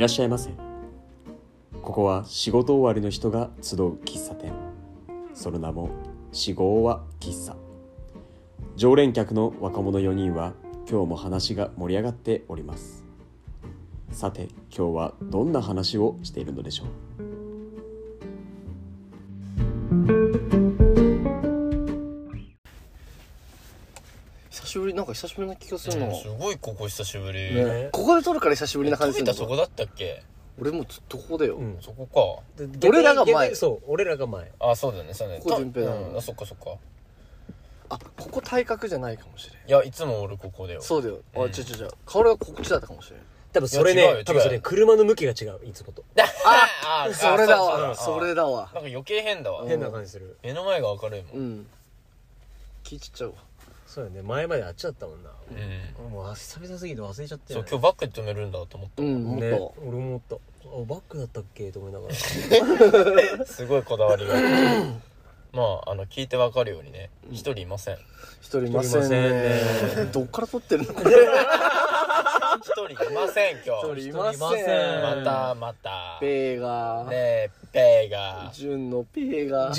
らっしゃいませ。ここは仕事終わりの人が集う喫茶店。その名も四号は喫茶。常連客の若者4人は今日も話が盛り上がっております。さて今日はどんな話をしているのでしょう？りなんか久しぶりな気がするな、うんすごいここ久しぶり、ね。ここで撮るから久しぶりな感じするの。飛びたそこだったっけ？俺もずっとここだよ、うん。そこか。で俺らが前？逆にそう俺らが前。あそうだよねそうだよね。ここ順平だ。うん。あそっかそっか。あここ体格じゃないかもしれん。いやいつも俺ここだよ。そうだよ。あ、うん。ちょちょちょ顔がこっちだったかもしれん。多分それいや違うよね多分それ違うよ車の向きが違ういつもと。ああそれだうわそう。それだわ。なんか余計変だわ。うん変な感じする。目の前が明るいもん。うん。気ちっちゃうわそうだね。前まであっちだったもんな。うんもう久々すぎて忘れちゃったよねそう今日バックで止めるんだと思っうんもっねと、俺も思った。あバックだったっけ？と思いながら。た すごいこだわりが。まああの聞いてわかるようにね一人いません。一人いません一人いませね。どっから撮ってるの？一人いません今一人日いません。一人いません。またまた。ねペーが。えペイが。純のペーが。うん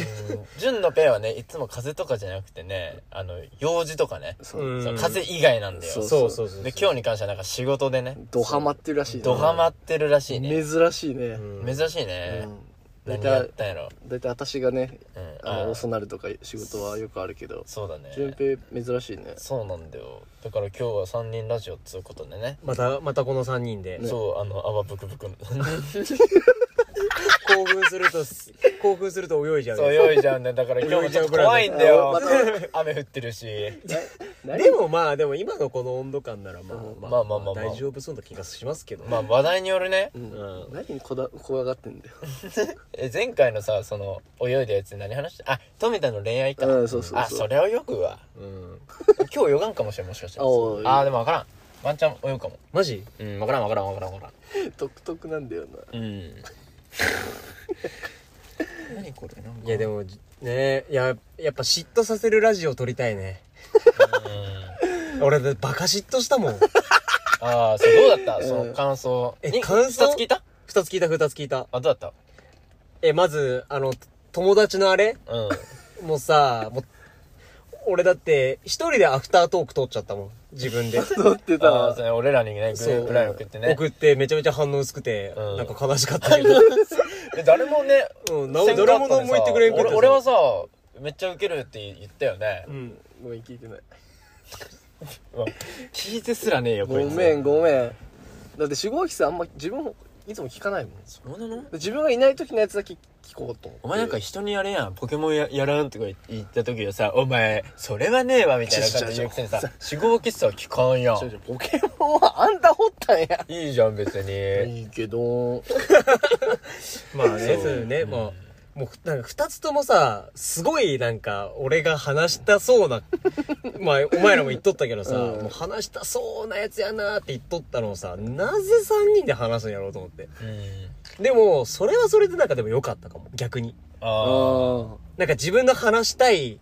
純のペイはねいつも風邪とかじゃなくてねあの用事とかね。そう。うん。そう風邪以外なんだよ。そうそう。そうそうで今日に関してはなんか仕事でね。ドハマってるらしいね。ドハマってるらしいね。珍しいね。うん。珍しいね。うん。大何やっ体たんやろ。大体私がねうん。あのあ遅なるとか仕事はよくあるけど。そうだね。純平珍しいね。そうなんだよ。だから今日は3人ラジオっつうことでね。またまたこの3人で。ね。そうあの泡ブクブクの 興奮すると興奮すると泳いじゃうそう用意じゃんねだから今日もちょっと怖いんだ あよ雨降ってるし何でもまあでも今のこの温度感ならまあうん。まあまあまあ大丈夫そうな気がしますけどまあ話題によるね。何にこだ怖がってんだよ。え前回のさその泳いだやつで何話してあ富田の恋愛か。うんそうそうそう。あそれをよくわ。うん。今日泳がんかもしれんもしかしたらあでも分からん。ワンチャン泳ぐかも。マジ？うん分からん分からん分からん分からん。独特なんだよな。うん 何これなんか。いやでもねややっぱ嫉妬させるラジオ撮りたいね。うん。俺だってバカ嫉妬したもん。ああそうどうだった？うん。その感想。えに感想？二つ聞いた？二つ聞いた二つ聞いた。あどうだっえまずあの友達のあれ？たうん。もうさもう俺だって一人でアフタートーク撮っちゃったもん自分で。撮ってた。そうね俺らにねグループライン送ってね。送ってめちゃめちゃ反応薄くて、うん。なんか悲しかったけど。で誰もねうんな誰も何も言ってくれんくて俺俺はさめっちゃウケるって言ったよね。うんごめん聞いてない。うん聞いてすらねえよごめんごめん。だって守護機さんあんま自分いつも聞かないもん。そうなの？自分がいない時のやつだけ聞こうと思って。お前なんか人にやれやん。ポケモンややらんとか言った時はさ「お前それはねえわ」みたいな感じで言うくせにさ死亡喫茶は聞かんやちょちょポケモンはあんた掘ったんや。んいいじゃん別に。いいけど。まあねそう。ね、うんもうなんか二つともさすごいなんか俺が話したそうな まあお前らも言っとったけどさ、うん。もう話したそうなやつやなって言っとったのをさなぜ三人で話すんやろうと思って。うん。でもそれはそれでなんかでも良かったかも逆に。ああなんか自分の話したいっ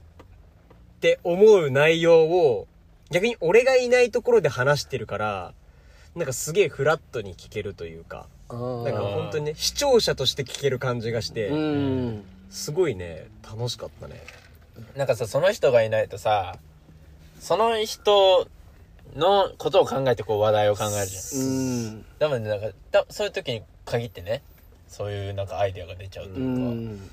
て思う内容を逆に俺がいないところで話してるからなんかすげえフラットに聞けるというか。あなんか本当にね視聴者として聞ける感じがして、うん。すごいね楽しかったね。あなんかさその人がいないとさその人のことを考えてこう話題を考えるじゃん。うん。多分ねなんかたそういう時に限ってねそういうなんかアイデアが出ちゃうとういうか、ん。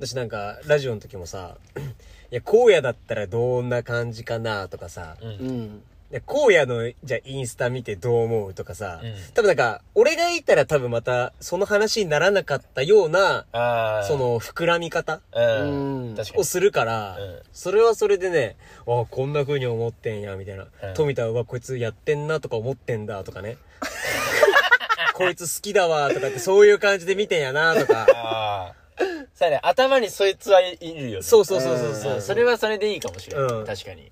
私なんかラジオの時もさ いや荒野だったらどんな感じかなとかさうん。うんで荒野のじゃあインスタ見てどう思うとかさ、うん。多分なんか俺がいたら多分またその話にならなかったようなああその膨らみ方うん、うん。確かに。をするから、うん。それはそれでね、あこんな風に思ってんや、みたいな。うん。富田はこいつやってんなとか思ってんだとかね。こいつ好きだわとかってそういう感じで見てんやなとか。ああさあね。頭にそいつはいいるよね。そうそうそうそうそう。うん。それはそれでいいかもしれない、うん。確かに。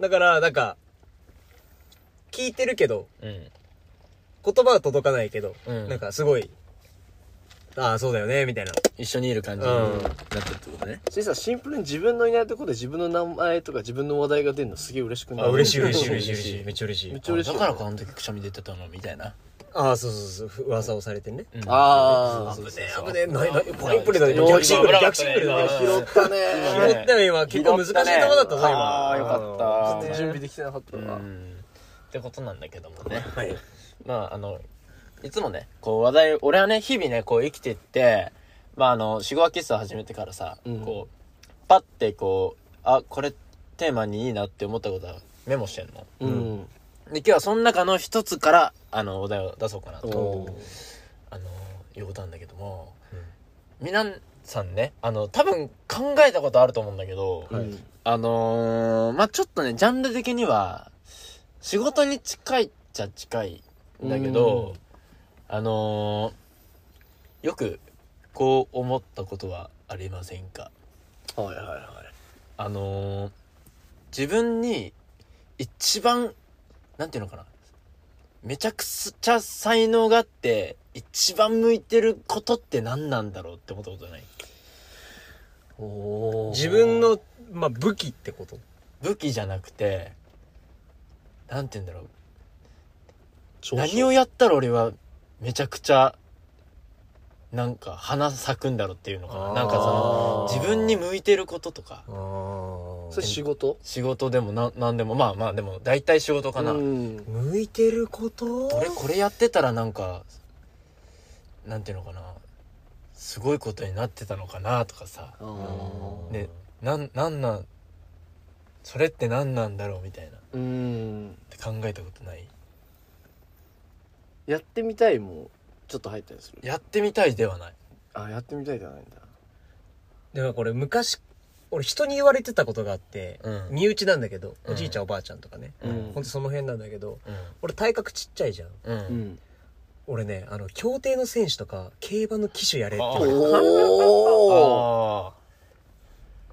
だから、なんか、聞いてるけど、うん。言葉は届かないけど、うん。なんかすごい、ああ、そうだよね、みたいな。一緒にいる感じにうん。なってるってことね、それさシンプルに自分のいないところで自分の名前とか自分の話題が出るのすげえ嬉しくない？あ、嬉しい嬉しい嬉しい嬉しい。めっちゃ嬉しい。めっ。ちゃ嬉しい。だからかあの時くしゃみ出てたのみたいな。ああ、そうそうそう、噂をされてね。うん。あ危ねえ、危ねえ、なに、なに、ファインプレーだね。逆シングル、今逆シングルだ。今わ。拾ったね。拾ったよ、今。結構難しいとこだったぞ、今。ああよかった。うん。準備できてなかったうわんってことなんだけどもね。はい。まああのいつもねこう話題俺はね日々ねこう生きてってまああの四五キスを始めてからさ、うん。こうパッてこうあこれテーマにいいなって思ったことはメモしてんの。うん。で今日はその中の一つからあのお題を出そうかなと。あのいうことなんだけども、皆さんねあの多分考えたことあると思うんだけど、うんあのー、まあちょっとねジャンル的には仕事に近いっちゃ近いんだけど、あのー、よくこう思ったことはありませんか？はいはいはい。あのー、自分に一番なんていうのかな？めちゃくちゃ才能があって一番向いてることって何なんだろうって思ったことない？自分の、まあ、武器ってこと。武器じゃなくてなんて言うんだろう。何をやったら俺はめちゃくちゃなんか花咲くんだろうっていうのかな。なんかその自分に向いてることとか。それ仕事？仕事でもななんでもまあまあでも大体仕事かな、うん。向いてること？俺これやってたらなんかなんていうのかな。すごいことになってたのかなとかさ。でなんなんなんそれって何なんだろうみたいな。っうん。て考えたことない？やってみたいもちょっと入ったりする。やってみたいではない。あやってみたいじゃないんだ。でもこれ昔、俺人に言われてたことがあって、うん。身内なんだけど、うん。おじいちゃんおばあちゃんとかね。うん。ほんとその辺なんだけど、うん。俺体格ちっちゃいじゃん。うん、うん俺ね、あの、競艇の選手とか、競馬の騎手やれってあ言われておあ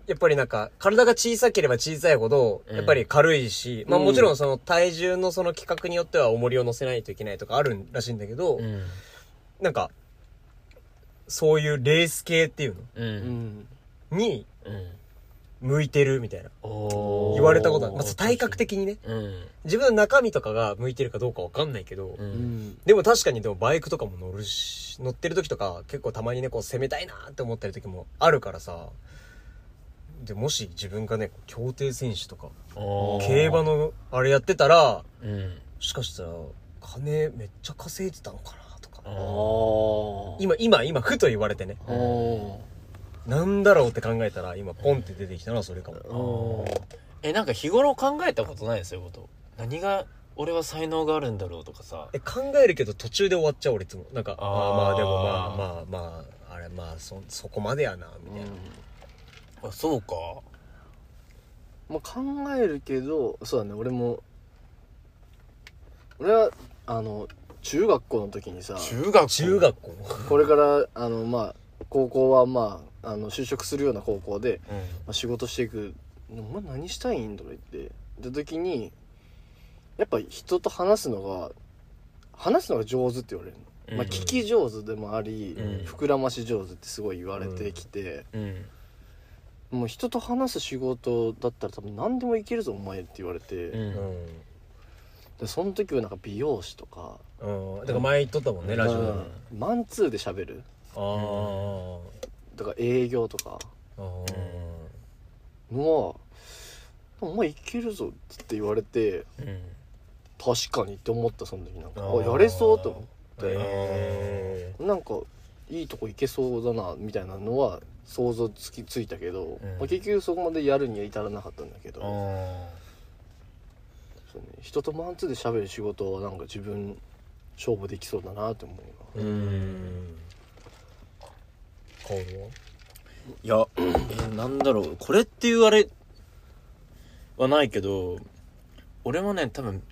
やっぱりなんか、体が小さければ小さいほど、うん。やっぱり軽いし、まあうん。もちろんその体重のその規格によっては重りを乗せないといけないとかあるらしいんだけど、あうん。なんか、そういうレース系っていうううん。にうん。向いてるみたいな。言われたことある。まず体格的にね。うん。自分の中身とかが向いてるかどうかわかんないけど、ううん。んでも確かにでもバイクとかも乗るし、乗ってる時とか結構たまにね、こう攻めたいなって思ったり時もあるからさ、で、もし自分がね、競艇選手とか、競馬のあれやってたら、うん。もしかしたら金めっちゃ稼いでたのかなとか。今、今、今、ふと言われてね。なんだろうって考えたら、今、ポンって出てきたのはそれかも。えなんか日頃考えたことないですよこと。何が俺は才能があるんだろうとかさ。え、考えるけど途中で終わっちゃう俺いつも。なんか、ああまあでもまあまあまあ、あれまあそ、そこまでやな、みたいな。あそうか。まあ、考えるけどそうだね。俺も俺はあの中学校の時にさ中学校？中学校。これからあのまあ高校はまああの就職するような高校で、うん。まあ、仕事していく「お前何したいん?」とか言って。た時にやっぱ人と話すのが話すのが上手って言われるの、まあ、うん聞き上手でもあり、うん。膨らまし上手ってすごい言われてきて、うんもう人と話す仕事だったら多分何でもいけるぞお前って言われて、うん。でその時はなんか美容師とか、うん。うん。だから前言っとったもんね、ラジオで。うんマンツーで喋る。あー。とか営業とか。あー。のは「お前いけるぞ」って言われてうん。確かにって思ったその時なんか。あー。あやれそうと思って。へなんかいいとこいけそうだなみたいなのは想像つきついたけど、ん。まあ、結局そこまでやるには至らなかったんだけど、あそうね、人とマンツーで喋る仕事はなんか自分勝負できそうだなって思うーうん。は？いや、えーなんだろう。これって言われはないけど俺もね多分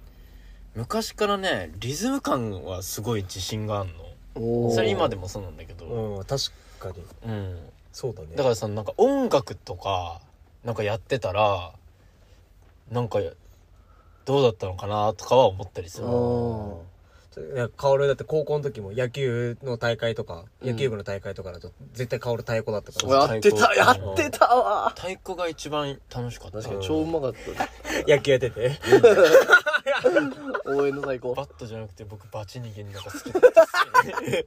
昔からねリズム感はすごい自信があんの。それ今でもそうなんだけど。うん、確かに。うんそうだね。だからさなんか音楽とかなんかやってたらなんかどうだったのかなとかは思ったりする。あー。いや、カオルだって高校の時も野球の大会とか、うん。野球部の大会とかだと、絶対カオル太鼓だったから。やってた太鼓。やってたわ。太鼓が一番楽しかった。確かに超うまかった。ね野球やってて。応援の最高バットじゃなくて僕バチ逃げになんか好きだったっすね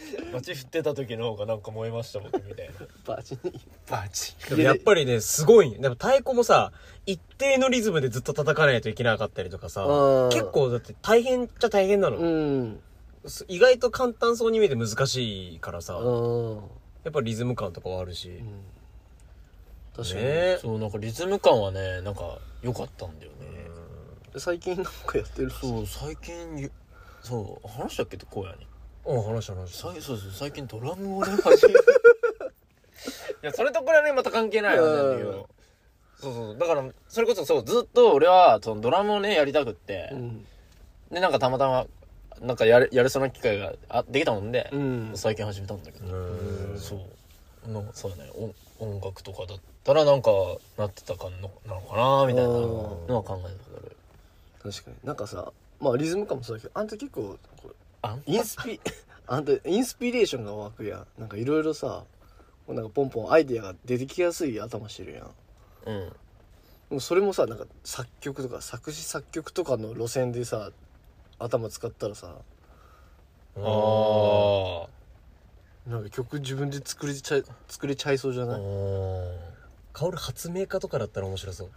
バチ振ってた時の方がなんか燃えました僕みたいな。バチに。バチ。でもやっぱりね、すごい。でも太鼓もさ、一定のリズムでずっと叩かないといけなかったりとかさうん、結構だって大変っちゃ大変なの。うん。す意外と簡単そうに見えて難しいからさ、うんやっぱリズム感とかはあるし。確かに、ね。そうなんかリズム感はねなんか良かったんだよね。最近なんかやってるそう最近ゆそう話したっけって荒野にうん、話した話した。そうそう最近ドラムをね始めた。いやそれとこれはねまた関係ないよねん。だけどそうそう。だからそれこそそうずっと俺はそのドラムをねやりたくって、うん。でなんかたまたまなんかやれやれそうな機会があできたもんで、うん。最近始めたんだけど、うんそう。のそうだね。音音楽とかだったらなんかなってたかのなのかなみたいなのは考えたことある。確かに。なんかさまあリズム感もそうだけどあんた結構あんインスピ あんたインスピレーションが湧くやん。なんかいろいろさなんかポンポンアイディアが出てきやすい頭してるやん。うん。でもそれもさなんか作曲とか作詞作曲とかの路線でさ頭使ったらさああなんか曲自分で作れちゃい作れちゃいそうじゃない？カオル発明家とかだったら面白そう。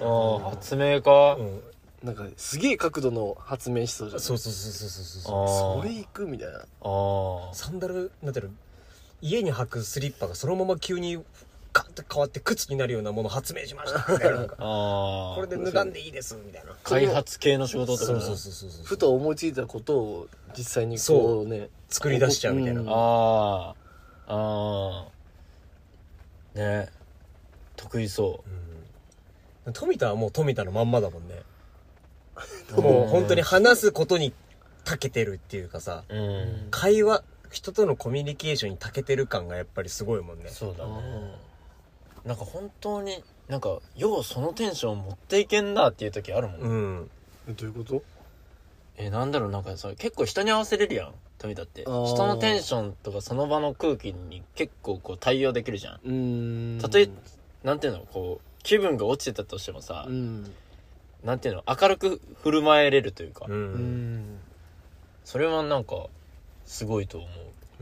あー発明家、うん。なんかすげえ角度の発明しそうじゃない？そうそうそうそうそうそう。それいくみたいな。あー。サンダル、なんていうの、家に履くスリッパがそのまま急にガッて変わって靴になるようなもの発明しました。みたいなこれで脱がんでいいですみたいな。開発系の仕事と？かそうそうそうそうそう。ふと思いついたことを実際にこうね作り出しちゃうみたいな。うん。ああああね。得意そう。ん。富田はもう富田のまんまだもんね。うもう本当に話すことに長けてるっていうかさ、うん。会話、人とのコミュニケーションに長けてる感がやっぱりすごいもんね。そうだね。なんか本当になんかようそのテンション持っていけんなっていう時あるもん、うん。えどういうこと？えなんだろうなんかさ結構人に合わせれるやん。富田って。あー。人のテンションとかその場の空気に結構こう対応できるじゃん。うーん。たとえなんていうのこう気分が落ちてたとしてもさ、うんなんていうの明るく振る舞えれるというか、う。うん。んそれはなんかすごいと思う。へ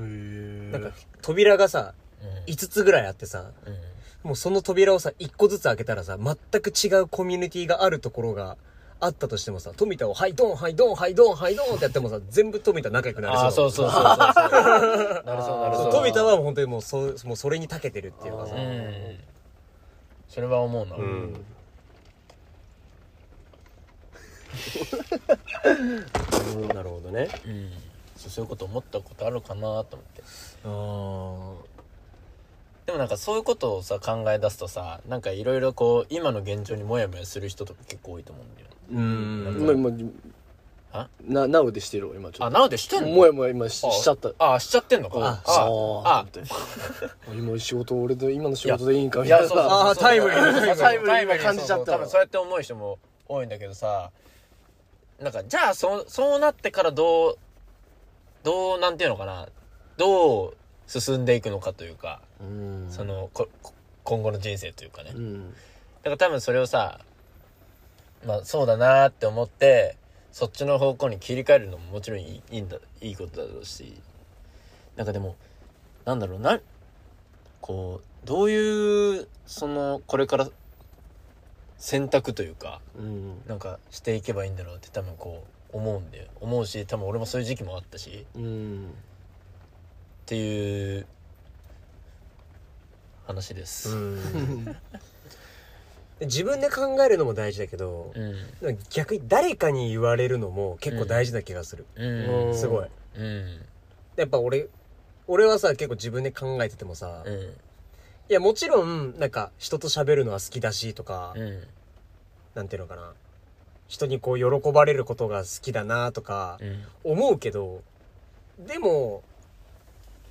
えなんか、扉がさ、うん。5つぐらいあってさ、うん。もうその扉をさ、1個ずつ開けたらさ、全く違うコミュニティがあるところがあったとしてもさ、富田を、はい、ドン、はい、ドン、はい、ドン、はい、ドンってやってもさ、全部富田仲良くなりそう。ああそうそうそうそうそう。なるそうなるそう富田はもう本当にもうそ、もうそれに長けてるっていうかさ。うん。それは思うな、うんなるほどね。うん。そうそういうこと思ったことあるかなと思って。あでもなんかそういうことをさ考え出すとさなんかいろいろこう今の現状にモヤモヤする人とか結構多いと思うんだよ。うん。今今あななおでしてるわ今ちょっあなのでしてんの？ともやもや今ししちゃった。あしちゃってんのか。ああ。あ今仕事俺で今の仕事でいいんかみいやそうそう。たいなあータイムリー。なタイムリー感じちゃった多分そうやって思う人も多いんだけどさなんかじゃあそうそうなってからどうどうなんていうのかな。どう進んでいくのかというか、うん。そのここ今後の人生というかね、うん。だから多分それをさまあそうだなーって思ってそっちの方向に切り替えるのももちろんいいいいんだいいことだろうし。なんかでもなんだろうな。こうどういうそのこれから選択というかうん。なんかしていけばいいんだろうって多分こう思うんで思うし多分俺もそういう時期もあったしうん。っていう話です。うん。自分で考えるのも大事だけど、うん。逆に誰かに言われるのも結構大事な気がする。うん。すごい。うん。やっぱ俺、俺はさ、結構自分で考えててもさ、いうんや、もちろん、なんか、人と喋るのは好きだしとか、うんなんていうのかな。人にこう、喜ばれることが好きだなとか、うん思うけど、でも、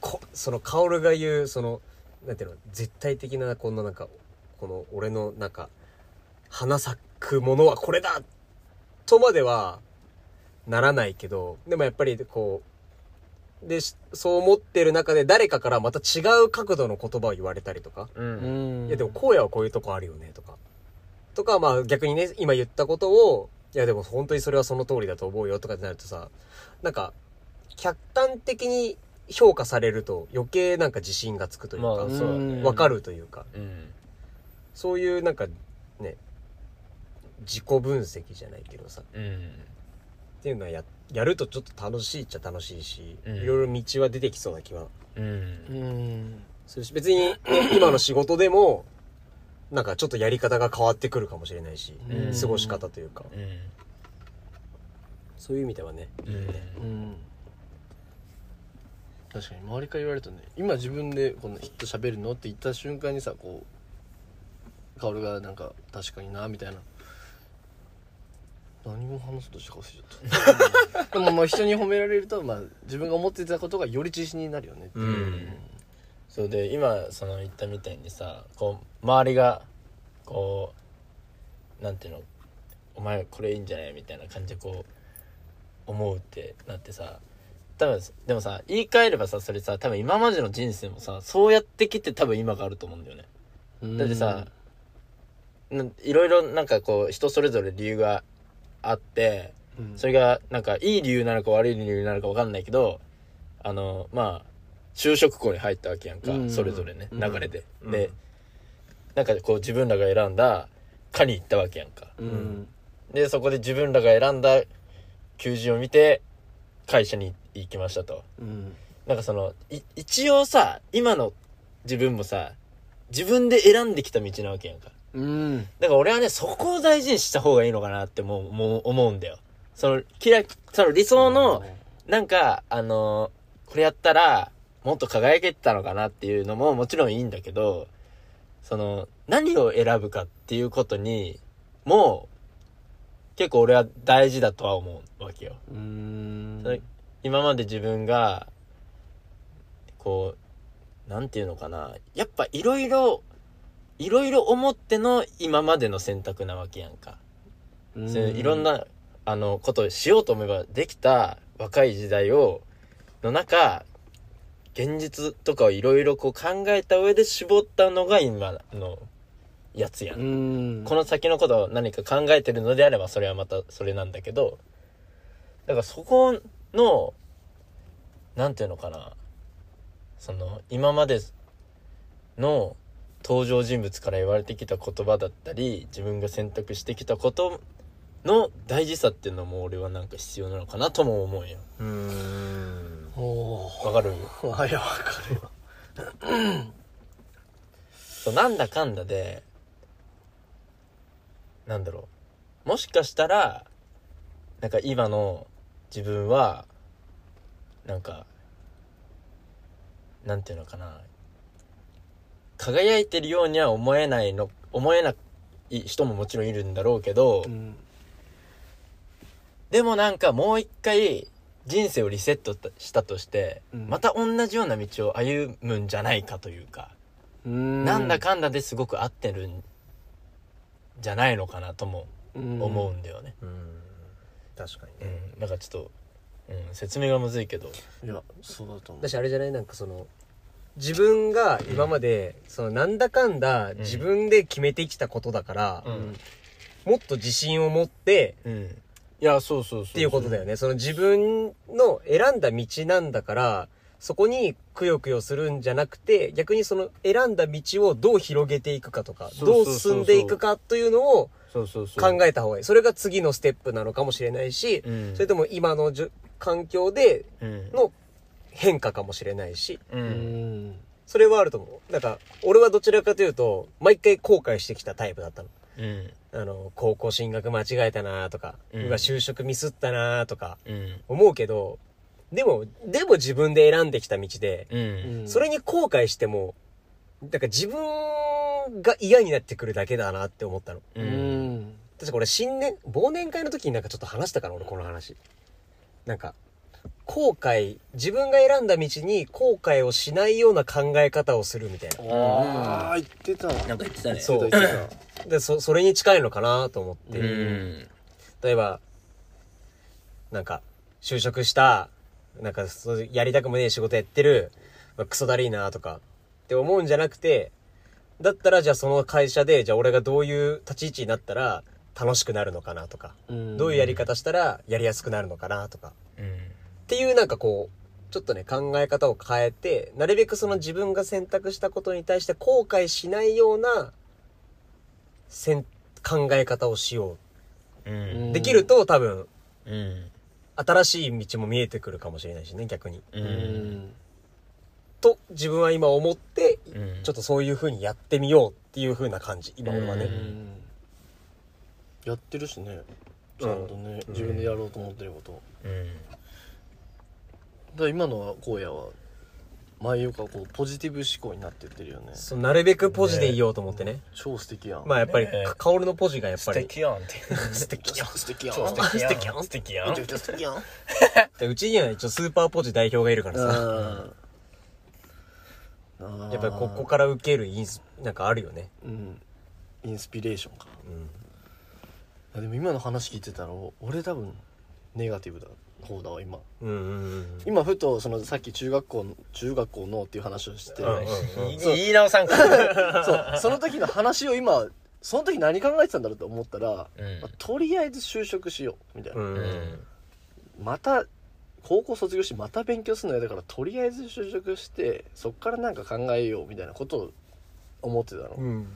こ、その、カオルが言う、その、なんていうの、絶対的な、こんななんか、この、俺の、なんか、花咲くものはこれだとまでは、ならないけど、でもやっぱり、こう、で、しそう思ってる中で誰かからまた違う角度の言葉を言われたりとか、ううん。んいやでも荒野はこういうとこあるよねとか。とか、まあ逆にね、今言ったことを、いやでも本当にそれはその通りだと思うよとかってなるとさ、なんか、客観的に評価されると余計なんか自信がつくというか、まあわかるというか、うん。そういうなんかね、自己分析じゃないけどさ、うん。っていうのはや、やるとちょっと楽しいっちゃ楽しいし、うん。いろいろ道は出てきそうな気は。うん。うんするし、別に 今の仕事でも、なんかちょっとやり方が変わってくるかもしれないし、うん。過ごし方というか、うん。そういう意味ではね、うん。うん。確かに周りから言われるとね今自分でこの「ヒット喋るの?」って言った瞬間にさこう薫がなんか「確かにな」みたいな何も話すとしたか忘れちゃった。でもまあ人に褒められると、まあ、自分が思ってたことがより自信になるよねっていう。うん。そうで今その言ったみたいにさこう周りがこうなんていうのお前これいいんじゃないみたいな感じでこう思うってなってさ多分でもさ言い換えればさそれさ多分今までの人生もさそうやってきて多分今があると思うんだよね。だってさないろいろなんかこう人それぞれ理由があってうん。それがなんかいい理由なのか悪い理由なのか分かんないけどあのまあ就職校に入ったわけやんか、うん。それぞれねうん。流れで、うん。でなんかこう自分らが選んだ科に行ったわけやんか。うん。でそこで自分らが選んだ求人を見て会社に行きましたと。うん。なんかそのい一応さ今の自分もさ自分で選んできた道なわけやんかうんだから俺はね、そこを大事にした方がいいのかなってもう、もう思うんだよ。その、キラ、その理想の、なんか、あのーこれやったら、もっと輝けてたのかなっていうのももちろんいいんだけど、その、何を選ぶかっていうことに、もう、結構俺は大事だとは思うわけよ。うん今まで自分が、こう、なんていうのかな。やっぱいろいろ、いろいろ思っての今までの選択なわけやんか。うん。そういろんな、あの、ことをしようと思えばできた若い時代を、の中、現実とかをいろいろこう考えた上で絞ったのが今のやつやん。この先のことを何か考えてるのであればそれはまたそれなんだけど、だからそこの、なんていうのかな、その、今までの登場人物から言われてきた言葉だったり、自分が選択してきたことの大事さっていうのも俺はなんか必要なのかなとも思うよ。うーん。おわかる？おあいやわかるわ そうなんだかんだで、なんだろう。もしかしたら、なんか今の自分は、なんか、なんていうのかな。輝いてるようには思えないの、思えない人ももちろんいるんだろうけど、うんでもなんかもう一回人生をリセットしたとして、うんまた同じような道を歩むんじゃないかというか、うんなんだかんだですごく合ってるんじゃないのかなとも思うんだよね。うん。確かにうね。ん。なんかちょっと、うん、説明がむずいけど。いやそうだと思う私あれじゃない？なんかその、自分が今まで、そのなんだかんだ自分で決めてきたことだから、うんもっと自信を持って、うん。いや、そうそうそう。っていうことだよね。その自分の選んだ道なんだから、そこにくよくよするんじゃなくて、逆にその選んだ道をどう広げていくかとか、そうそうそうそうどう進んでいくかというのをそうそうそう。考えた方がいい。それが次のステップなのかもしれないし、うん。それとも今のじゅ環境でうん。の変化かもしれないし、それはあると思う。なんか、俺はどちらかというと、毎回後悔してきたタイプだったの。うん。あの、高校進学間違えたなとか、ううんわ、就職ミスったなとか、うん。思うけど、でも、でも自分で選んできた道で、うん。それに後悔しても、だから自分が嫌になってくるだけだなって思ったの。う。うんん確か俺新年、忘年会の時になんかちょっと話したかな俺この話。なんか、後悔、自分が選んだ道に後悔をしないような考え方をするみたいな。ああ言ってた。わなんか言ってたね。そう。で、そ、それに近いのかなと思って。うん。例えば、なんか、就職した、なんか、やりたくもねえ仕事やってる、まあクソだりーなとか、って思うんじゃなくて、だったらじゃあその会社で、じゃあ俺がどういう立ち位置になったら、楽しくなるのかなとか、うん。どういうやり方したらやりやすくなるのかなとか、うんっていうなんかこう、ちょっとね、考え方を変えて、なるべくその自分が選択したことに対して後悔しないような、せん考え方をしよう。う。ん。できると多分、うん。新しい道も見えてくるかもしれないしね、逆に。ううん。んと、自分は今思って、うん。ちょっとそういう風にやってみようっていう風な感じ、今俺はね。うん。やってるしね。ちゃんとね、自分でやろうと思ってることうん。だから今のは荒野は前よりかこうポジティブ思考になってってるよね。そうなるべくポジでいようと思ってね。超素敵やん。まあやっぱりね。え、カオルのポジがやっぱ素り。敵やんって。素敵やん。素敵やん。素敵やん。素敵やん。素敵やん。めちゃくちゃ素敵やんでうちには一応スーパーポジ代表がいるからさ。うん やっぱりここから受けるインス、なんかあるよね。うん。インスピレーションか。うん。あでも今の話聞いてたら俺多分ネガティブだ方だわ今。うんうんうん。今ふとそのさっき中学校の中学校のっていう話をして、うんうん言い言い直さんか。そう。その時の話を今その時何考えてたんだろうと思ったら、うん。まあとりあえず就職しようみたいな、うん。うんまた高校卒業してまた勉強するのやだからとりあえず就職してそっからなんか考えようみたいなことを思ってたの、うん。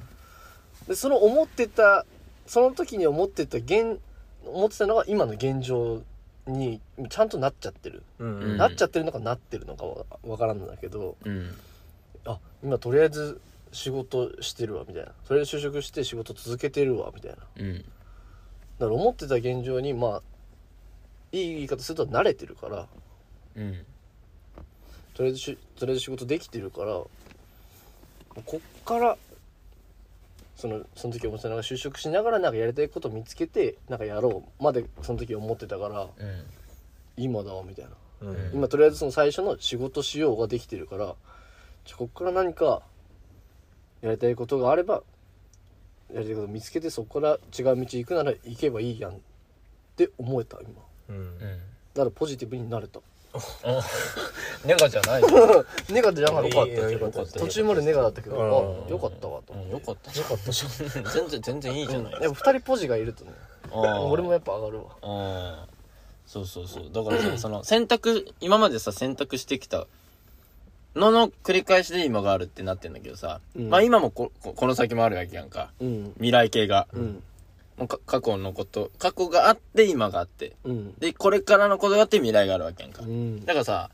でその思ってたその時に思ってた現思ってたのが今の現状にちゃんとなっちゃってる、うんうん。なっちゃってるのかなってるのかわわからんのだけどうん。あ今とりあえず仕事してるわみたいな。それで就職して仕事続けてるわみたいな。だかうんら思ってた現状にまあいい言い方すると慣れてるからうん。とりあえずしとりあえず仕事できてるからこっからそのその時思ってたのが就職しながらなんかやりたいことを見つけてなんかやろうまでその時思ってたからうん。今だわみたいな。うん。今とりあえずその最初の仕事しようができてるからじゃあこっから何かやりたいことがあればやりたいこと見つけてそこから違う道行くなら行けばいいやんって思えた今。だからポジティブになれたネガじゃない ネガじゃなかった。った。途中までネガだったけどうん。あよかったわとうんよかった。よかった全然全然いいじゃない。やっぱ二人ポジがいるとね俺もやっぱ上がるわ。そうそうそう。だからさその選択今までさ選択してきたのの繰り返しで今があるってなってんだけどさ、うん。まあ今もこここの先もあるわけやんか。うん。未来系が、過去のこと過去があって今があって。うん。でこれからのことがあって未来があるわけやんか、うん。だからさ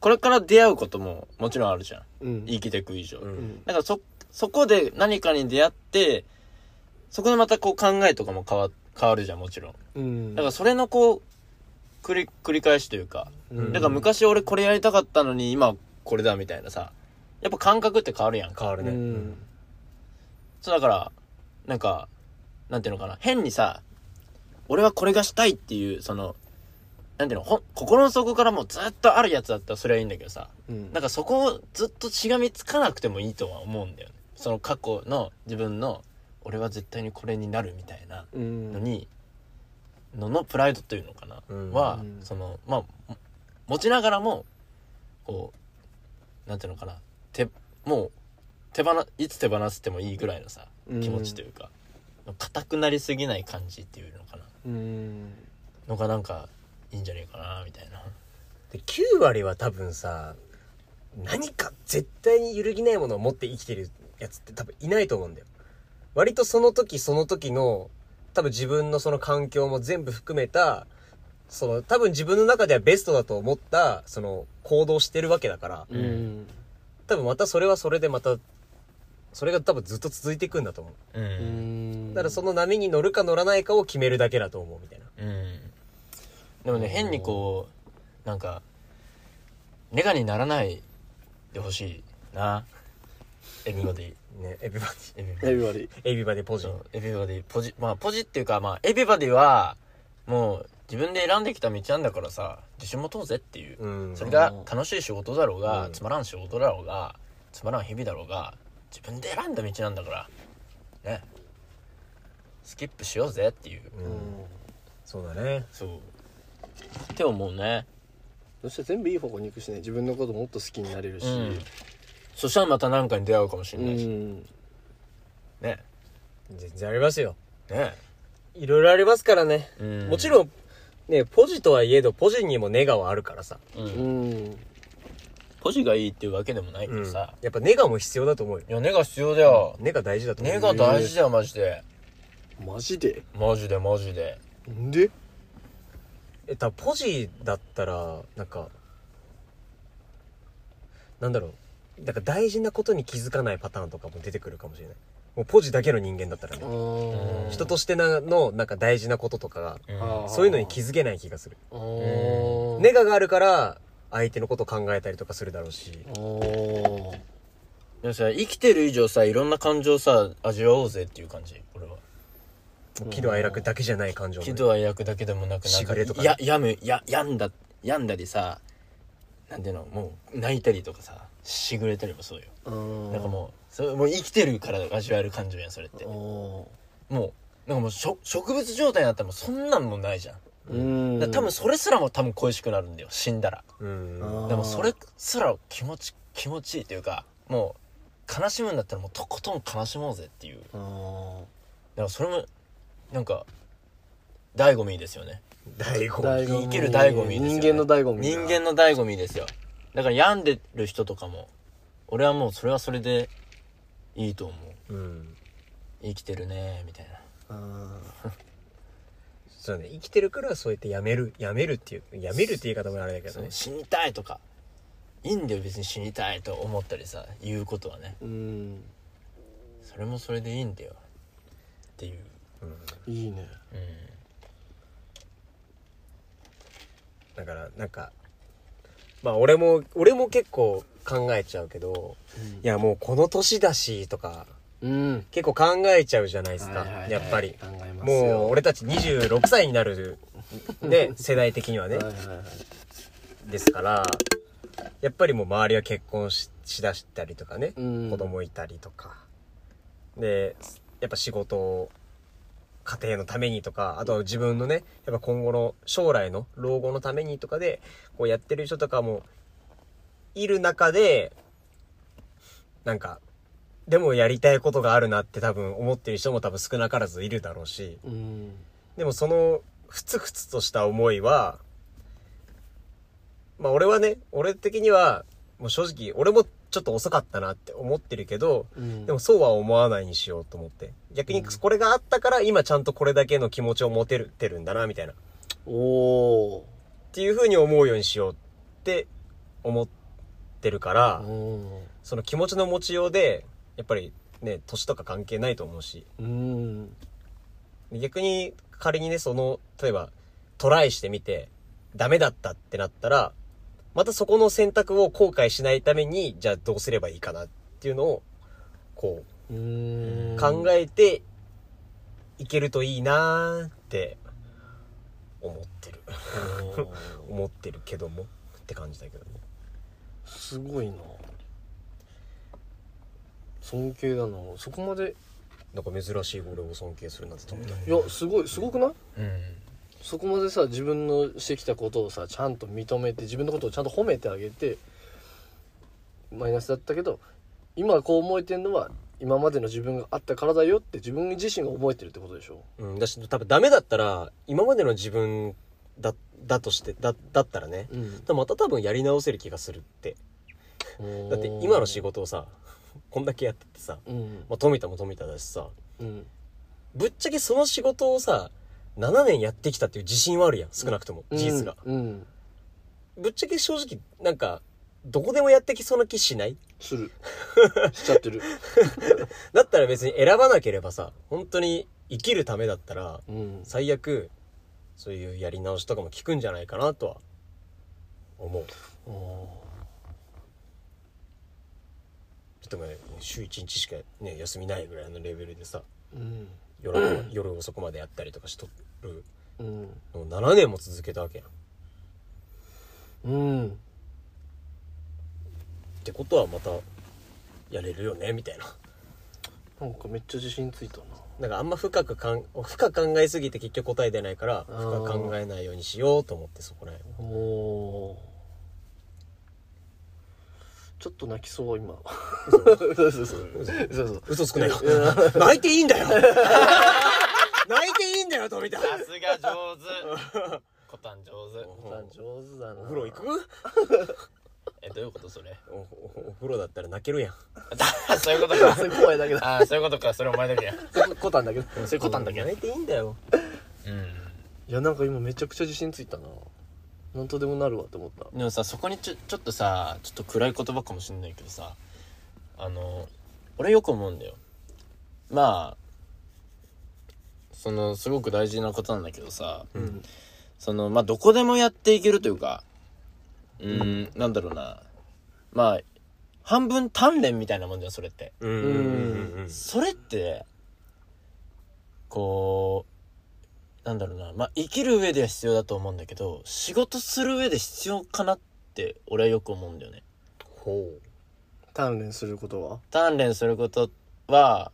これから出会うことももちろんあるじゃん。うん。生きていく以上、うん。だからそそこで何かに出会ってそこでまたこう考えとかも変わ変わるじゃんもちろん。うん。だからそれのこう繰り繰り返しというか、うん。だから昔俺これやりたかったのに今これだみたいなさ。やっぱ感覚って変わるやん変わるね。ん。そうだからなんかなんていうのかな。変にさ俺はこれがしたいっていうそのなんていうのほん心の底からもうずっとあるやつだったらそれはいいんだけどさ。うん。なんかそこをずっとしがみつかなくてもいいとは思うんだよね。その過去の自分の俺は絶対にこれになるみたいなうん。のに、ののプライドというのかな、うん。は、うんそのまあも持ちながらもこうなんていうのかな。手もう手放いつ手放してもいいぐらいのさうん。気持ちというか硬くなりすぎない感じっていうのかな。うん。のがなんかいいんじゃねえかなみたいな。で、9割は多分さ、何か絶対に揺るぎないものを持って生きてるやつって多分いないと思うんだよ。割とその時その時の、多分自分のその環境も全部含めた、その多分自分の中ではベストだと思った、その行動してるわけだから、うん。多分またそれはそれでまた、それが多分ずっと続いていくんだと思う。うだからその波に乗るか乗らないかを決めるだけだと思うみたいな。うん。でもね変にこうなんかネガにならないでほしいな。 everybody。ね、 everybody everybody。everybody。ィ、 everybody ポジ。 everybody ポジまあポジっていうかまあ everybody はもう自分で選んできた道なんだからさ自信持とうぜっていう、うん。それが楽しい仕事だろうが、うん。つまらん仕事だろうがつまらん日々だろうが自分で選んだ道なんだから。ね。スキップしようぜっていう、うん。そうだね。そう。って思うね。そして全部いい方向に行くしね。自分のこともっと好きになれるし。うん。そしたらまた何かに出会うかもしうれないし、ん。ね。全然ありますよ。ね。いろいろありますからね。うん。もちろん、ね、ポジとはいえど、ポジにもネガはあるからさ。ううんんポジがいいっていうわけでもないけうん。どさ、やっぱネガも必要だと思うよ。いや根が必要だよ、ネガ大事だと思う。根が大事だよマジでマジで？マジでマジでんで？え、多分ポジだったら、なんか、なんだろう。だから大事なことに気づかないパターンとかも出てくるかもしれない。もうポジだけの人間だったらね。うん人としてなの、なんか大事なこととかが、うんそういうのに気づけない気がする。おネガがあるから、相手のこと考えたりとかするだろうし。おでもさ生きてる以上さいろんな感情さ味わおうぜっていう感じ俺は。喜怒哀楽だけじゃない感情もね。喜怒哀楽だけでもなくなんしぐれとかね。や病むや病んだ病んだりさなんていうのもう泣いたりとかさしぐれたりもそうよ。うん。なんかもうそれもう生きてるから味わえる感情やんそれって。おもうなんかもうしょ植物状態になったらもうそんなんもないじゃんうん。多分それすらも多分恋しくなるんだよ。死んだら。うん。でもそれすら気持ち気持ちいいというかもう悲しむんだったらもうとことん悲しもうぜっていう。だあからそれもなんか醍醐味ですよね。大悟。ー生きる醍醐味ですよ、ね、人間の醍醐味人間の醍醐味ですよ。だから病んでる人とかも俺はもうそれはそれでいいと思う。うん。生きてるねみたいな。あ そうね。生きてるからそうやってやめる。やめるっていう。やめるって言い方もあれだけどね。死にたいとかいいんだよ別に死にたいと思ったりさ言うことはねーうんそれもそれでいいんだよっていういいねうんだから、なんか、まあ俺も、俺も結構考えちゃうけど、いやもうこの年だしとか、うん結構考えちゃうじゃないですかはいはいは。いやっぱり。もう俺たち26歳になる、ね、世代的にはねはい。はいはいですから、やっぱりもう周りは結婚ししだしたりとかね、うん子供いたりとか。で、やっぱ仕事、家庭のためにとか、あとは自分のね、やっぱ今後の将来の老後のためにとかで、こうやってる人とかもいる中で、なんか、でもやりたいことがあるなって多分思ってる人も多分少なからずいるだろうし、うんでもその、ふつふつとした思いは、まあ俺はね、俺的には、もう正直、俺もちょっと遅かったなって思ってるけど、うんでもそうは思わないにしようと思って。逆にこれがあったから今ちゃんとこれだけの気持ちを持てるてるんだな、みたいな。っおおていう風に思うようにしようって思ってるから、うんその気持ちの持ちようで、やっぱりね、年とか関係ないと思うし、うん。逆に仮にね、その、例えばトライしてみて、ダメだったってなったら、またそこの選択を後悔しないために、じゃあどうすればいいかなっていうのを、こう、うん。考えていけるといいなーって思ってる。思ってるけどもって感じだけどね。すごいな尊敬だな。そこまでなんか珍しい俺を尊敬するなんてと思った。いやすごいすごくない？うん。そこまでさ自分のしてきたことをさちゃんと認めて自分のことをちゃんと褒めてあげてマイナスだったけど今こう思えてんのは今までの自分があったからだよって自分自身が覚えてるってことでしょ？うん、だし多分ダメだったら、今までの自分だ、だとして、だ、だったらね、うん。また多分やり直せる気がするって。だって今の仕事をさ、こんだけやっててさ、うん。まあ富田も富田だしさ、うん。ぶっちゃけその仕事をさ、7年やってきたっていう自信はあるやん、少なくとも、事実が。うん。ぶっちゃけ正直、なんか、どこでもやってきそうな気しない？する。しちゃってる。だったら別に選ばなければさ、本当に生きるためだったら、うん。最悪、そういうやり直しとかも効くんじゃないかなとは、思う。とね、週1日しかね、休みないぐらいのレベルでさ、うん夜、夜遅くまでやったりとかしとるうんのを7年も続けたわけやん。うんってことはまた、やれるよね、みたいな。なんかめっちゃ自信ついたななんかあんま深くかん、深く考えすぎて結局答え出ないから、深く考えないようにしようと思ってそこら辺を。ちょっと泣きそう今。そうそうそうそうそう嘘つくなよ。いや。泣いていいんだよ。泣いていいんだだよ富田。さすが上手。コタン上手。コタン上手だな。お風呂行く？えどういうことそれ？おおお風呂だったら泣けるやん。そういうことか。それ怖いだけだ。ああそういうことか。それお前だけや。コタンだけど。そういうことなんだけど。泣いていいん。だようん。いやなんか今めちゃくちゃ自信ついたななんとでもなるわって思った。でもさそこにちょちょっとさちょっと暗い言葉かもしんないけどさあの俺よく思うんだよ。まあそのすごく大事なことなんだけどさうん。そのまあどこでもやっていけるというかうーんなんだろうな。まあ半分鍛錬みたいなもんじゃんそれって。うん。それってこうなんだろうな。まあ生きる上では必要だと思うんだけど仕事する上で必要かなって俺はよく思うんだよね。ほ鍛錬することは？鍛錬することは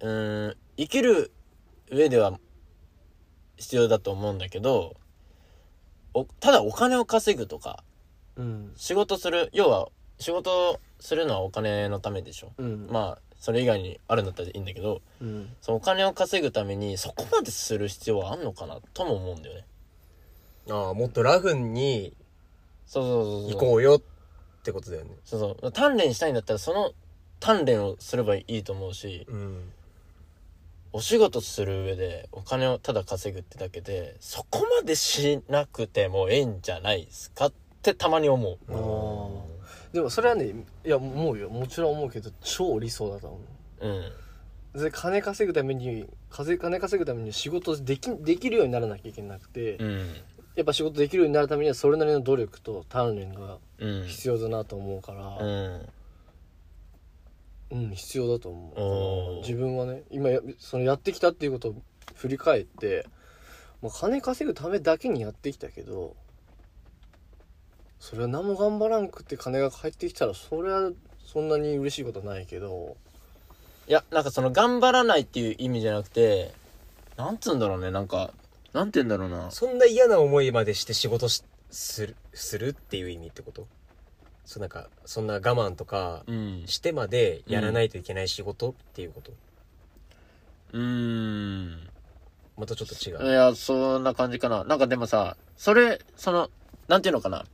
うーん生きる上では必要だと思うんだけどおただお金を稼ぐとかうん。仕事する要は仕事するのはお金のためでしょ。うん。まあそれ以外にあるんだったらいいんだけどうん。そのお金を稼ぐためにそこまでする必要はあんのかなとも思うんだよね。うああもっとラフにそうそうそう行こうよってことだよね。そうそう。鍛錬したいんだったらその鍛錬をすればいいと思うしうん。お仕事する上でお金をただ稼ぐってだけでそこまでしなくてもええんじゃないですかってたまに思うでもそれはねいや思うよ。もちろん思うけど超理想だと思う。うん。で金稼ぐために金金稼ぐために仕事できできるようにならなきゃいけなくて、うん。やっぱ仕事できるようになるためにはそれなりの努力と鍛錬がうん。必要だなと思うからうん。うん、必要だと思う。自分はね今やそのやってきたっていうことを振り返って、まあ、金稼ぐためだけにやってきたけどそれは何も頑張らんくって金が返ってきたらそれはそんなに嬉しいことはないけど。いやなんかその頑張らないっていう意味じゃなくてなんつうんだろうねなんかなんて言うんだろうな。そんな嫌な思いまでして仕事しするするっていう意味ってこと？そうなんかそんな我慢とかうん。してまでやらないといけない仕事っていうこと、うーん。またちょっと違いうや、そんな感じかな。なんかでもさ、それ、その、なんていうのかな。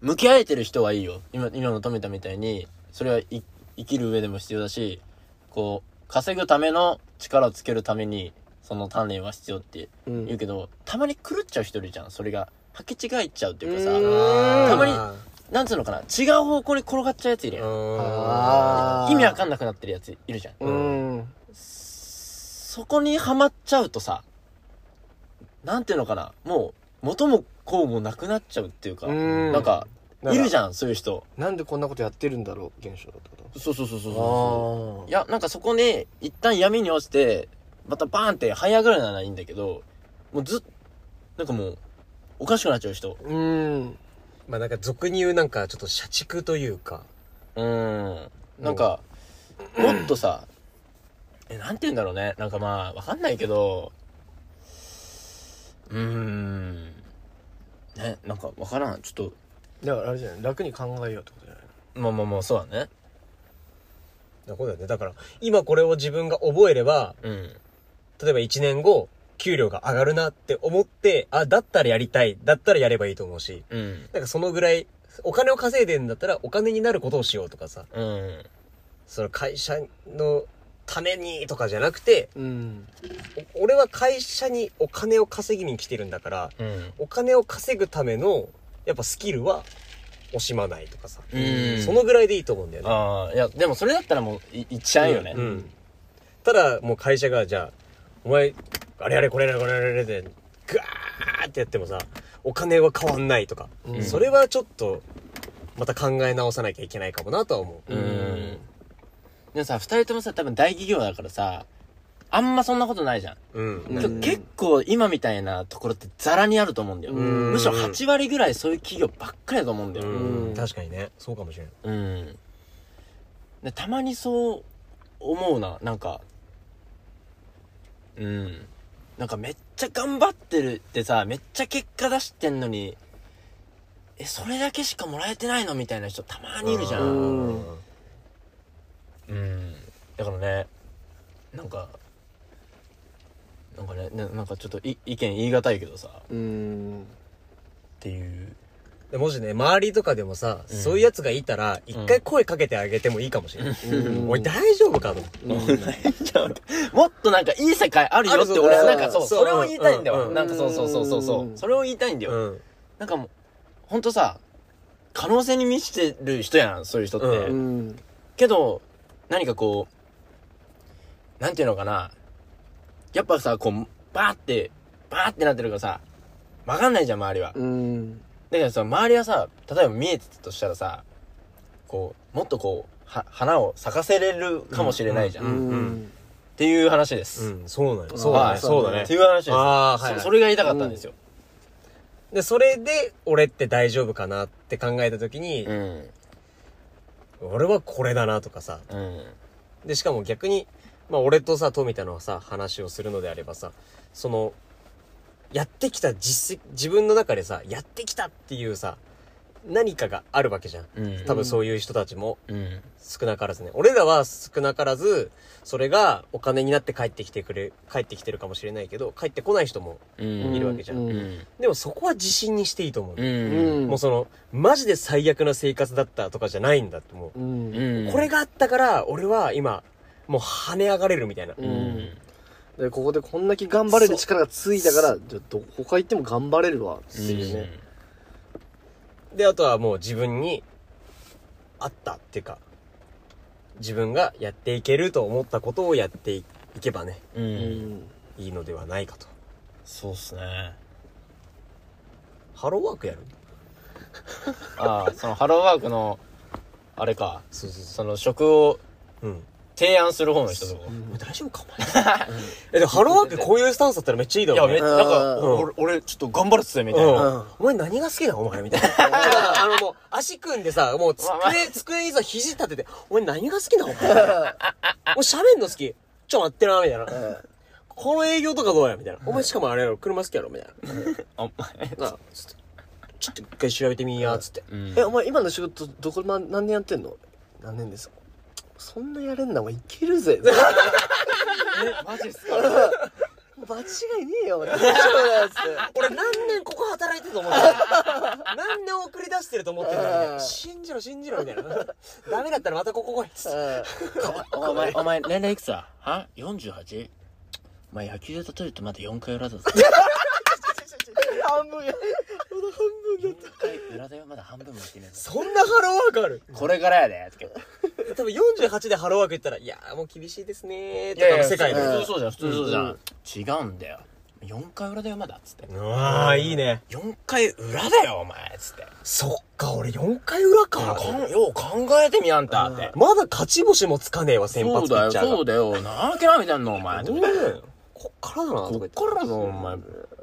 向き合えてる人はいいよ。今、今の富田みたいに、それはい生きる上でも必要だし、こう、稼ぐための力をつけるために、その鍛錬は必要ってうん言うけど、たまに狂っちゃう人いるじゃん。それが、履き違えちゃうっていうかさ、たまにあなんつうのかな。違う方向に転がっちゃうやついるーやん。意味わかんなくなってるやついるじゃん。うんそこにはまっちゃうとさ、なんていうのかな、もう、元もこうもなくなっちゃうっていうか、うんなんか、いるじゃん、そういう人。なんでこんなことやってるんだろう現象だってこそうそうそうそうとそう。いや、なんかそこに、一旦闇に落ちて、またバーンって這い上がるならいいんだけど、もうずっ、なんかもう、おかしくなっちゃう人。うんまあなんか俗に言うなんかちょっと社畜というかうーん。なんか、もっとさ、え、なんて言うんだろうね。なんかまあ、わかんないけど、うーん。ね、なんかわからん。ちょっと、だからあれじゃない？楽に考えようってことじゃない？まあまあまあ、そうだね。そうだよねだから今これを自分が覚えればうん。例えば1年後給料が上がるなって思ってあだったらやりたいだったらやればいいと思うしうん。なんかそのぐらいお金を稼いでんだったらお金になることをしようとかさうん。その会社のためにとかじゃなくてうん。お俺は会社にお金を稼ぎに来てるんだからうん。お金を稼ぐためのやっぱスキルは惜しまないとかさ、うん。そのぐらいでいいと思うんだよね。ああ、いや、でもそれだったらもう、い、いっちゃうよね。うん。ただもう会社がじゃあお前あれあれこれあれこれあれでグワーってやってもさお金は変わんないとか、うん。それはちょっとまた考え直さなきゃいけないかもなとは思う、うん。でもさ、二人ともさ、多分大企業だからさ、あんまそんなことないじゃん。うん結構今みたいなところってザラにあると思うんだよ。うんむしろ8割ぐらいそういう企業ばっかりだと思うんだよ。うん確かにねそうかもしれないうん。で、たまにそう思うな、なんか。うん。なんかめっちゃ頑張ってるってさ、めっちゃ結果出してんのに、え、それだけしかもらえてないのみたいな人たまにいるじゃ。うんんうん。だからね、なんか、なんかねななんかちょっとい意見言い難いけどさ。っうん。ていう。でもしね、周りとかでもさ、うん。そういうやつがいたら、一回声かけてあげてもいいかもしれない。うん。おい、大丈夫かと。もっとなんかいい世界あるよって俺はなんかそうそう。それを言いたいんだうん。よなんかそうそうそうそうそう。うん。それを言いたいんだよ。うん。なんかもうほんとさ可能性に満ちてる人やんそういう人って、ううん。けど何かこうなんていうのかな。やっぱさこうバーってバーってなってるからさわかんないじゃん周りは。うん。だけどさ周りはさ例えば見えてたとしたらさこうもっとこうは花を咲かせれるかもしれないじゃん、うっんていう話です、うん、そうなのよ。んそうだね。はいそうだね。って。いう話です。あーはいそそれが言いたかったんですよ。で、それで、俺って大丈夫かなって考えたときにう、ん俺はこれだなとかさ。うんで、しかも逆に、まあ俺とさ、富田のさ、話をするのであればさ、その、やってきた実績、自分の中でさ、やってきたっていうさ、何かがあるわけじゃん。うん多分そういう人たちもうん少なからずね。俺らは少なからず、それがお金になって帰ってきてくれ、帰ってきてるかもしれないけど、帰ってこない人もうんいるわけじゃん。うんうんでもそこは自信にしていいと思う。うんうんもうその、マジで最悪な生活だったとかじゃないんだって思う。うんうんこれがあったから、俺は今、もう跳ね上がれるみたいな。でここでこんだけ頑張れる力がついたからじゃあど他行っても頑張れるわっていうねで、あとはもう自分に、あったっていうか、自分がやっていけると思ったことをやっていけばね、ううん。んいいのではないかと。そうっすね。ハローワークやる？ああそのハローワークのあれか。そうそう。その職をうん。提案する方の人とか大丈夫かお前。え、でもハローワークこういうスタンスだったらめっちゃいいだいや、ろうね。めなんか、うん俺、俺、ちょっと頑張るっすね、みたいな。うん。お前何が好きなのお前みたいな。あのもう、足組んでさ、もう机、机にさ、肘立てて、お前何が好きなのお前。もう喋んの好き。ちょ、待ってな、みたいな。この営業とかどうやみたいな。お前しかもあれやろ、車好きやろみたいお前。な。なあ、つって。ちょっと一回調べてみや、つって。うんえお前今の仕事どこま何年やってんの？何年ですか？そんなやれんなお前いけるぜ。え、マジっすか？間違いねえよ大丈夫だよっつって俺何年ここ働いてると思ってる何年送り出してると思ってるの？うん。に信じろ信じろみたいな。ダメだったらまたここ来いっつって。お前、お前、年齢いくつだ？は ?48? お前、野球で例えるとまだ4回裏だぞ。半分。や4回裏だよ、まだ半分もいってねえぞ。そんなハローワークある？これからやで、つけ多分48でハローワーク言ったら、いやーもう厳しいですねーとかの世界で。普通そうじゃん、普通そうじゃん。違うんだよ。4回裏だよ、まだ、つって。ああ、いいね。4回裏だよ、お前、つって。そっか、俺4回裏か。かんよう考えてみ、あんた、って。まだ勝ち星もつかねえわ、先発ピッチャーが。そうだよ。なわけなみたいなの、お前。どうだよこっからだな、とか言っ。こってからだぞ、お前。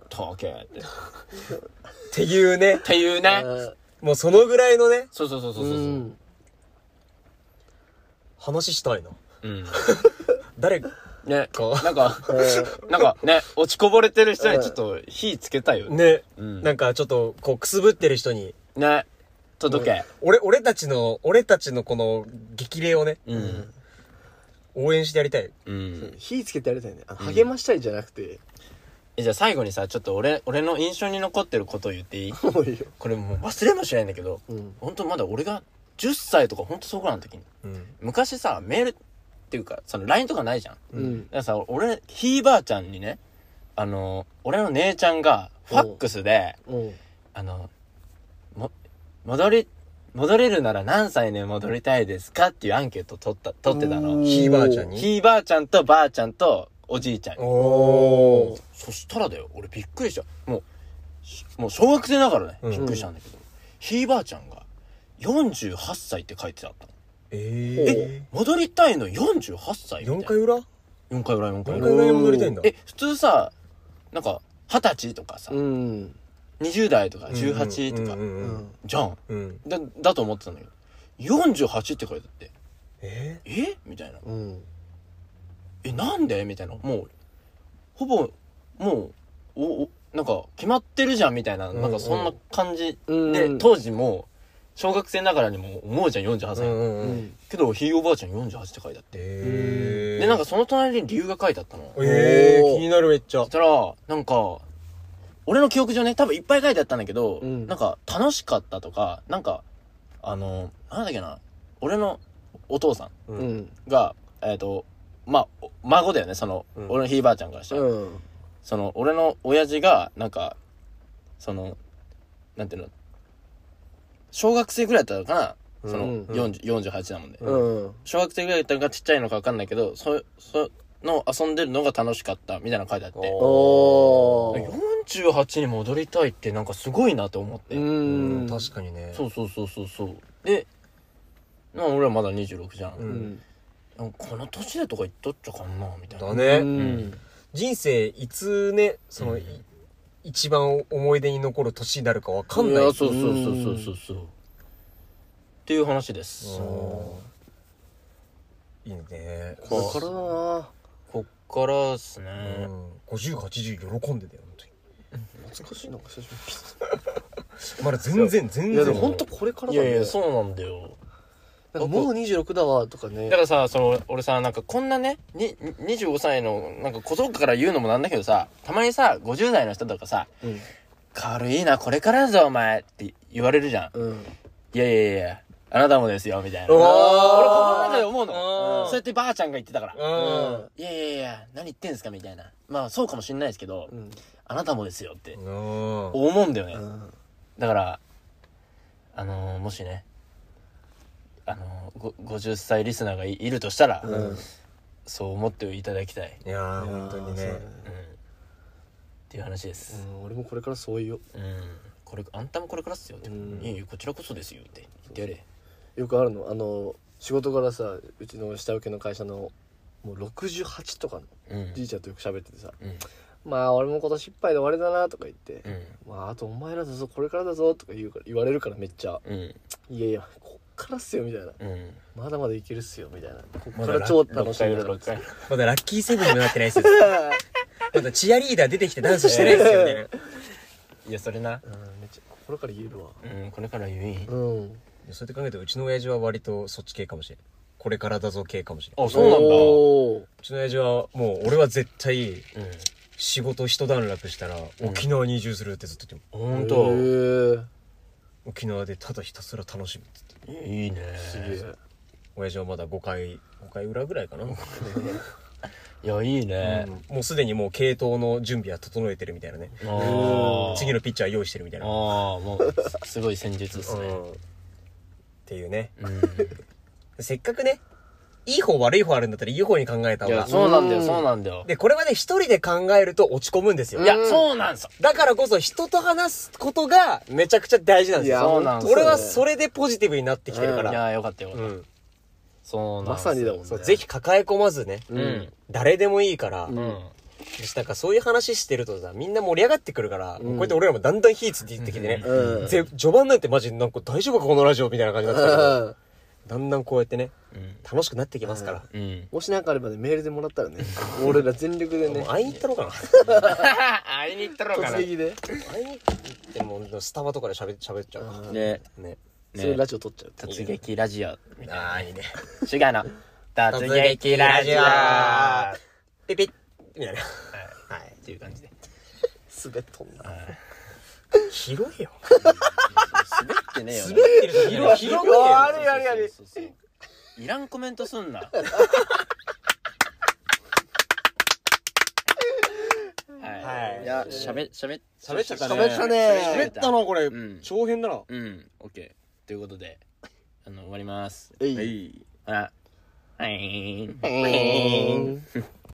たけって。っっていうね。ていうね。もうそのぐらいのね、そうそうそうそうそう。うん話したいな。うん。誰か？ね、なんか、なんかね、落ちこぼれてる人にちょっと火つけたいよね。ね、うんなんかちょっと、こう、くすぶってる人に、ね、届け。俺、俺たちの、俺たちのこの激励をね、うん。応援してやりたい。うん。火つけてやりたいね励ましたいじゃなくてえじゃあ最後にさ、ちょっと俺、俺の印象に残ってることを言っていい？これもう忘れもしないんだけど、うん本当まだ俺が10歳とか本当そこらの時に。うん。昔さ、メールっていうか、その LINE とかないじゃん。うんだからさ、俺、ひいばあちゃんにね、あの、俺の姉ちゃんが、ファックスで、うんあの、も、戻り、戻れるなら何歳で戻りたいですかっていうアンケート取った、取ってたの。ひいばあちゃんに？ひいばあちゃんとばあちゃんとおじいちゃんに。おー。そしたらだよ、俺びっくりした。もう、しもう小学生ながらね、うんびっくりしたんだけど、ひいばあちゃんが48歳って書いてあったの。え戻りたいの？48歳ー。4みたいな回裏 ?4 回裏4回 ?4 裏回。裏に戻りたいんだ。え、普通さ、なんか、二十歳とかさ、うん20代とか18とかうん、うんうんじゃん。うん。うん。だ、だと思ってたんだけど、48って書いてあって、ええ？みたいな。うんえ、なんで？みたいな。もう、ほぼ、もう、お、お、なんか、決まってるじゃんみたいな、うんなんかそんな感じうんで、当時も、小学生ながらにも思うじゃん、48歳。うんうんううん。んけど、ひいおばあちゃん48って書いてあって。えで、なんかその隣に理由が書いてあったの。ええ気になるめっちゃそしたら、なんか、俺の記憶上ね、多分いっぱい書いてあったんだけど、うんなんか楽しかったとか、なんか、あの、なんだっけな、俺のお父さんうんが、えっ、と、まあ、お孫だよね、その、うん俺のひいばあちゃんからしたら。うんその、俺の親父が、なんか、その、なんていうの、小学生ぐらいだったのかな、その、うん40 48だもんで。うん小学生ぐらいだったのかちっちゃいのか分かんないけど、そ、その遊んでるのが楽しかったみたいなの書いてあって。おー48に戻りたいってなんかすごいなと思って。ううんん確かにねそうそうそうそうそう。で、まあ俺はまだ26じゃん。ううんんなんかこの年でとか言っとっちゃかんな、みたいな。だね、うん人生いつねその、うんい一番思い出に残る年になるかわかんない。やそうそうそうそうそう。そう。っていう話です。いいね。これからだな。こっからっすうね。ん5080喜んでたよ本懐かしいなんか久しぶ当に。まだ全然全然りいやでも本当これからだねいやいや、そうなんだよ。もう26だわとかねだからさ、その、俺さ、なんかこんなね、に、25歳の、なんか小僧から言うのもなんだけどさ、たまにさ、50代の人とかさ、うん軽いな、これからだぞ、お前って言われるじゃん。うんいやいやいや、あなたもですよ、みたいな。俺心の中で思うあの。ーそうやってばあちゃんが言ってたから。うんいやいやいや、何言ってんすかみたいな。まあそうかもしんないですけど、うんあなたもですよってうん思うんだよね。うんだから、あのーもしね、あのー、ご50歳リスナーがいいるとしたら、うんそう思っていただきたい。いやー本当にね。っていう話です。うん俺もこれからそうようん。これ、あんたもこれからっすよって。うんいやいや、こちらこそですよって言ってやれ。よくあるのあの仕事からさうちの下請けの会社のもう68とかのうん。じいちゃんとよく喋っててさうん。「まあ俺も今年いっぱいで終わりだな」とか言ってうん。「まああとお前らだぞこれからだぞ」とか言うから言われるからめっちゃうん。「いやいやからっすよ」みたいなうん。「まだまだいけるっすよ」みたいな「こっまだから超楽6回ぐらい、しみだな6回。まだラッキーセブンにもなってないですよまだチアリーダー出てきてダンスしてないですよね いや、それな。うんめっちゃ心から言えるわうん、これから言い。うんそうやって考えるとうちの親父は割とそっち系かもしれんこれからだぞ系かもしれんうあ、そうなんだ。おーちの親父はもう俺は絶対うん。仕事一段落したら沖縄に移住するってずっと言ってもほんへと。ー沖縄でただひたすら楽しむっいいね。すげえ親父はまだ5回5回裏ぐらいかな、いや、いいね。うんもうすでにもう系統の準備は整えてるみたいなね。次のピッチャー用意してるみたいなっああ、もう、すすごい戦術ですね。ていうねうん。せっかくねいい方悪い方あるんだったらいい方に考えたいや、方がそうなんだよ、うん。そうなんだよ。でこれはね一人で考えると落ち込むんですよ。いや、そうなんすよ。だからこそ人と話すことがめちゃくちゃ大事なんですよ。いやそうなんすよ。俺はそれでポジティブになってきてるから、いや、よかったよかった。うん。そうなんまさにだもんね。そうぜひ抱え込まずね、うん。誰でもいいから、うん。なんかそういう話してるとさみんな盛り上がってくるから、ん。こうやって俺らもだんだん火ついてきてね、うん。ぜ序盤なんてマジなんか大丈夫かこのラジオみたいな感じになってたけど。うんだんだんこうやってねうん。楽しくなってきますから、うん。もし何かあればねメールでもらったらね 俺ら全力でね。もう会いに行ったのかな。会いに行ったろう かな。突撃で。会いに行ってもうスタバとかで喋喋っちゃうか。ね。ね。それラジオ撮っちゃう突撃ラジオ。ああいいね。な。違うの。突撃ラジオ。はピピッ。みたいな。はい。っていう感じで。滑っとんな拾えよ。滑ってねえよ。滑ってる時に拾えよ。あるあるあるそうそうそうそう。いらんコメントすんな。はい。いや、しゃべ、しゃべ、喋っちゃったね。喋ったね。喋ったなこれ、うん。長編だな。うん、オッケー。ということで、あの、終わります。えい。はい。あ、はい。うん